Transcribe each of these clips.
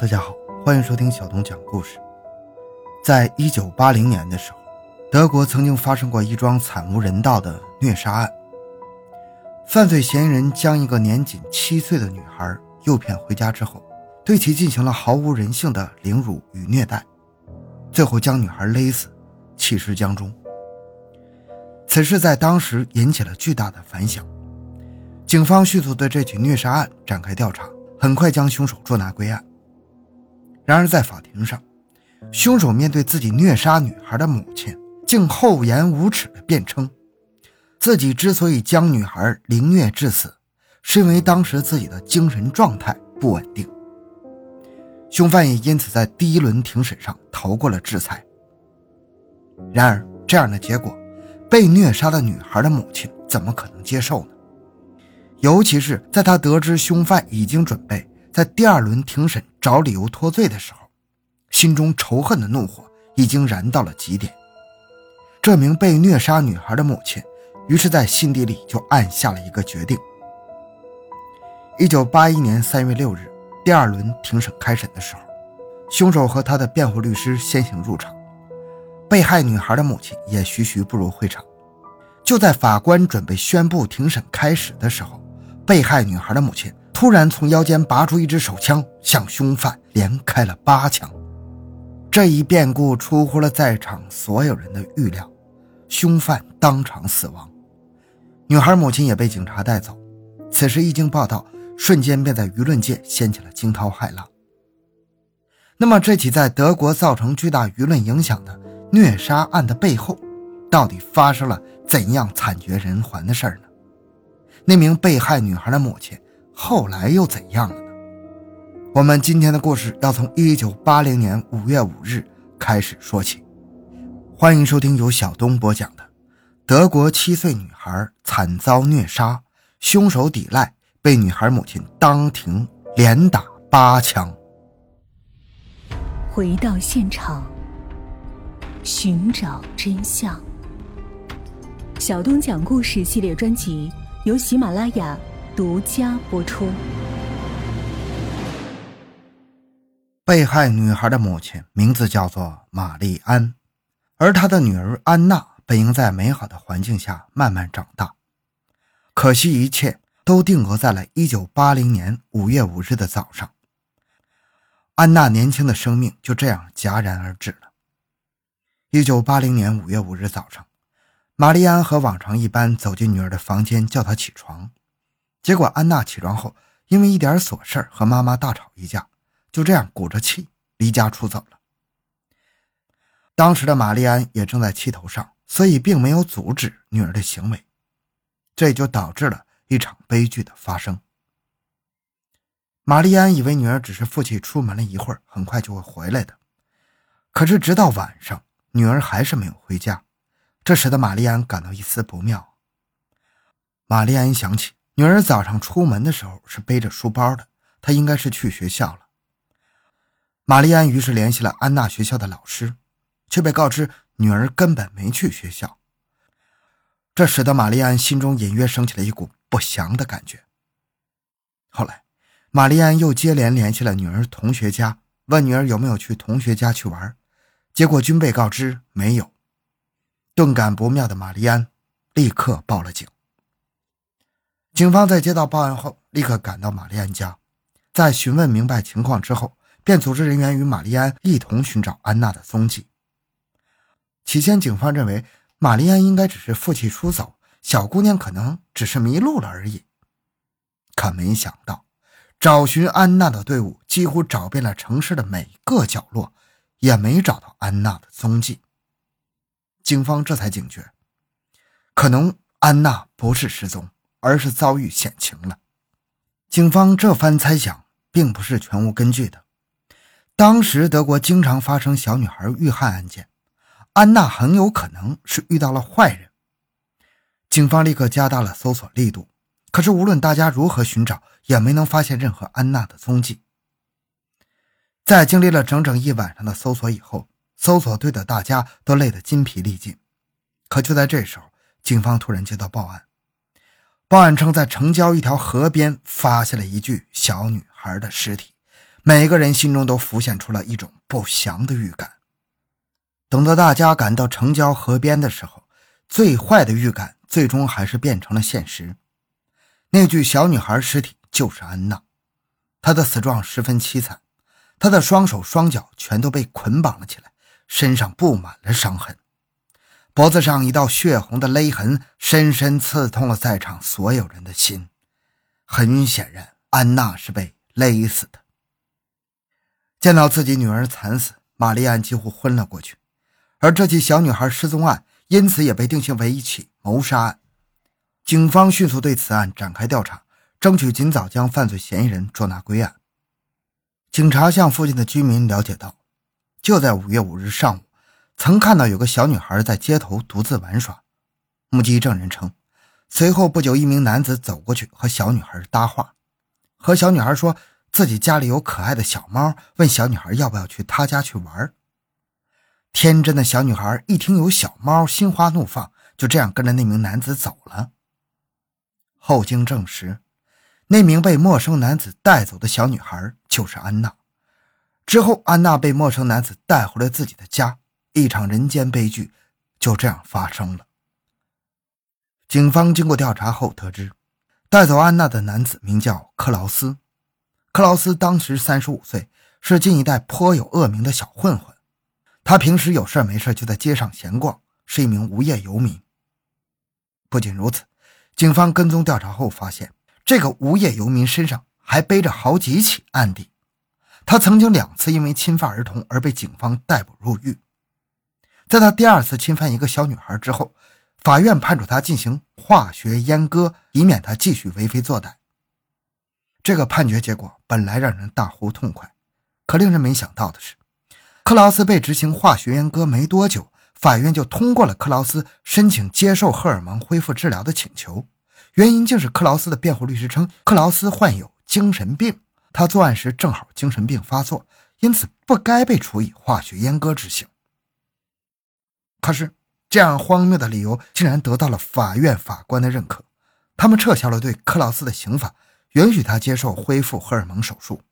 大家好，欢迎收听小东讲故事。在一九八零年的时候，德国曾经发生过一桩惨无人道的虐杀案。犯罪嫌疑人将一个年仅七岁的女孩诱骗回家之后，对其进行了毫无人性的凌辱与虐待，最后将女孩勒死，弃尸江中。此事在当时引起了巨大的反响，警方迅速对这起虐杀案展开调查，很快将凶手捉拿归案。然而，在法庭上，凶手面对自己虐杀女孩的母亲，竟厚颜无耻地辩称，自己之所以将女孩凌虐致死，是因为当时自己的精神状态不稳定。凶犯也因此在第一轮庭审上逃过了制裁。然而，这样的结果，被虐杀的女孩的母亲怎么可能接受呢？尤其是在他得知凶犯已经准备。在第二轮庭审找理由脱罪的时候，心中仇恨的怒火已经燃到了极点。这名被虐杀女孩的母亲，于是，在心底里就暗下了一个决定。一九八一年三月六日，第二轮庭审开审的时候，凶手和他的辩护律师先行入场，被害女孩的母亲也徐徐步入会场。就在法官准备宣布庭审开始的时候，被害女孩的母亲。突然从腰间拔出一支手枪，向凶犯连开了八枪。这一变故出乎了在场所有人的预料，凶犯当场死亡，女孩母亲也被警察带走。此事一经报道，瞬间便在舆论界掀起了惊涛骇浪。那么，这起在德国造成巨大舆论影响的虐杀案的背后，到底发生了怎样惨绝人寰的事儿呢？那名被害女孩的母亲。后来又怎样了呢？我们今天的故事要从一九八零年五月五日开始说起。欢迎收听由小东播讲的《德国七岁女孩惨遭虐杀，凶手抵赖，被女孩母亲当庭连打八枪》。回到现场，寻找真相。小东讲故事系列专辑由喜马拉雅。独家播出。被害女孩的母亲名字叫做玛丽安，而她的女儿安娜本应在美好的环境下慢慢长大，可惜一切都定格在了1980年5月5日的早上。安娜年轻的生命就这样戛然而止了。1980年5月5日早上，玛丽安和往常一般走进女儿的房间，叫她起床。结果，安娜起床后，因为一点琐事和妈妈大吵一架，就这样鼓着气离家出走了。当时的玛丽安也正在气头上，所以并没有阻止女儿的行为，这也就导致了一场悲剧的发生。玛丽安以为女儿只是父亲出门了一会儿，很快就会回来的，可是直到晚上，女儿还是没有回家，这使得玛丽安感到一丝不妙。玛丽安想起。女儿早上出门的时候是背着书包的，她应该是去学校了。玛丽安于是联系了安娜学校的老师，却被告知女儿根本没去学校。这使得玛丽安心中隐约升起了一股不祥的感觉。后来，玛丽安又接连联系了女儿同学家，问女儿有没有去同学家去玩，结果均被告知没有。顿感不妙的玛丽安立刻报了警。警方在接到报案后，立刻赶到玛丽安家，在询问明白情况之后，便组织人员与玛丽安一同寻找安娜的踪迹。起先，警方认为玛丽安应该只是负气出走，小姑娘可能只是迷路了而已。可没想到，找寻安娜的队伍几乎找遍了城市的每个角落，也没找到安娜的踪迹。警方这才警觉，可能安娜不是失踪。而是遭遇险情了。警方这番猜想并不是全无根据的。当时德国经常发生小女孩遇害案件，安娜很有可能是遇到了坏人。警方立刻加大了搜索力度，可是无论大家如何寻找，也没能发现任何安娜的踪迹。在经历了整整一晚上的搜索以后，搜索队的大家都累得筋疲力尽。可就在这时候，警方突然接到报案。报案称，在城郊一条河边发现了一具小女孩的尸体，每个人心中都浮现出了一种不祥的预感。等到大家赶到城郊河边的时候，最坏的预感最终还是变成了现实。那具小女孩尸体就是安娜，她的死状十分凄惨，她的双手双脚全都被捆绑了起来，身上布满了伤痕，脖子上一道血红的勒痕深深刺痛了在场所有人的心。很显然，安娜是被勒死的。见到自己女儿惨死，玛丽安几乎昏了过去，而这起小女孩失踪案因此也被定性为一起谋杀案。警方迅速对此案展开调查，争取尽早将犯罪嫌疑人捉拿归案。警察向附近的居民了解到，就在五月五日上午，曾看到有个小女孩在街头独自玩耍。目击证人称，随后不久，一名男子走过去和小女孩搭话，和小女孩说自己家里有可爱的小猫，问小女孩要不要去他家去玩。天真的小女孩一听有小猫，心花怒放，就这样跟着那名男子走了。后经证实，那名被陌生男子带走的小女孩就是安娜。之后，安娜被陌生男子带回了自己的家，一场人间悲剧就这样发生了。警方经过调查后得知，带走安娜的男子名叫克劳斯。克劳斯当时三十五岁，是近一代颇有恶名的小混混。他平时有事没事就在街上闲逛，是一名无业游民。不仅如此。警方跟踪调查后发现，这个无业游民身上还背着好几起案底。他曾经两次因为侵犯儿童而被警方逮捕入狱。在他第二次侵犯一个小女孩之后，法院判处他进行化学阉割，以免他继续为非作歹。这个判决结果本来让人大呼痛快，可令人没想到的是，克劳斯被执行化学阉割没多久。法院就通过了克劳斯申请接受荷尔蒙恢复治疗的请求，原因竟是克劳斯的辩护律师称克劳斯患有精神病，他作案时正好精神病发作，因此不该被处以化学阉割执行。可是，这样荒谬的理由竟然得到了法院法官的认可，他们撤销了对克劳斯的刑罚，允许他接受恢复荷尔蒙手术。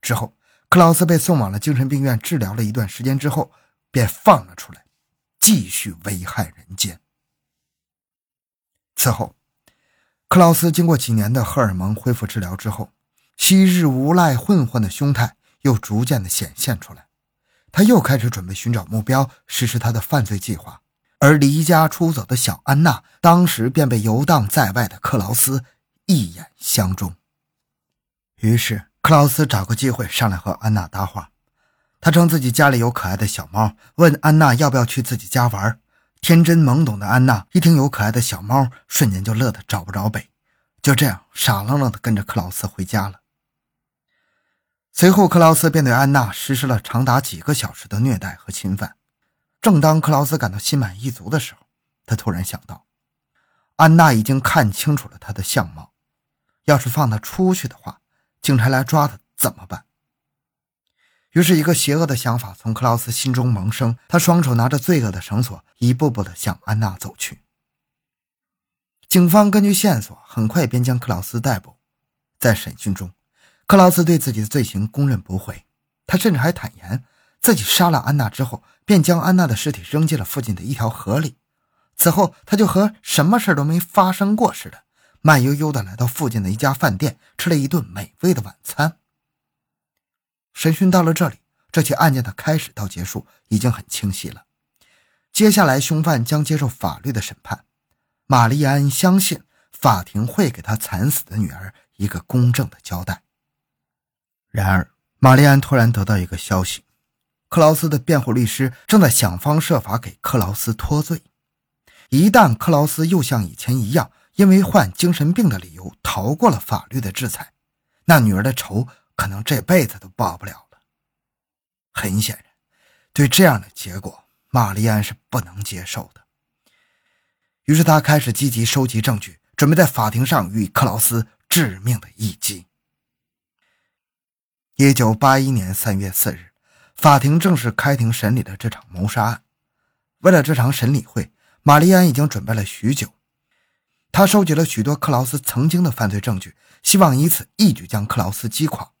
之后，克劳斯被送往了精神病院治疗了一段时间之后。便放了出来，继续危害人间。此后，克劳斯经过几年的荷尔蒙恢复治疗之后，昔日无赖混混的凶态又逐渐的显现出来。他又开始准备寻找目标，实施他的犯罪计划。而离家出走的小安娜，当时便被游荡在外的克劳斯一眼相中。于是，克劳斯找个机会上来和安娜搭话。他称自己家里有可爱的小猫，问安娜要不要去自己家玩。天真懵懂的安娜一听有可爱的小猫，瞬间就乐得找不着北，就这样傻愣愣地跟着克劳斯回家了。随后，克劳斯便对安娜实施了长达几个小时的虐待和侵犯。正当克劳斯感到心满意足的时候，他突然想到，安娜已经看清楚了他的相貌，要是放他出去的话，警察来抓他怎么办？于是，一个邪恶的想法从克劳斯心中萌生。他双手拿着罪恶的绳索，一步步地向安娜走去。警方根据线索，很快便将克劳斯逮捕。在审讯中，克劳斯对自己的罪行供认不讳。他甚至还坦言，自己杀了安娜之后，便将安娜的尸体扔进了附近的一条河里。此后，他就和什么事都没发生过似的，慢悠悠地来到附近的一家饭店，吃了一顿美味的晚餐。审讯到了这里，这起案件的开始到结束已经很清晰了。接下来，凶犯将接受法律的审判。玛丽安相信法庭会给他惨死的女儿一个公正的交代。然而，玛丽安突然得到一个消息：克劳斯的辩护律师正在想方设法给克劳斯脱罪。一旦克劳斯又像以前一样，因为患精神病的理由逃过了法律的制裁，那女儿的仇。可能这辈子都报不了了。很显然，对这样的结果，玛丽安是不能接受的。于是，他开始积极收集证据，准备在法庭上予以克劳斯致命的一击。一九八一年三月四日，法庭正式开庭审理了这场谋杀案。为了这场审理会，玛丽安已经准备了许久。他收集了许多克劳斯曾经的犯罪证据，希望以此一举将克劳斯击垮。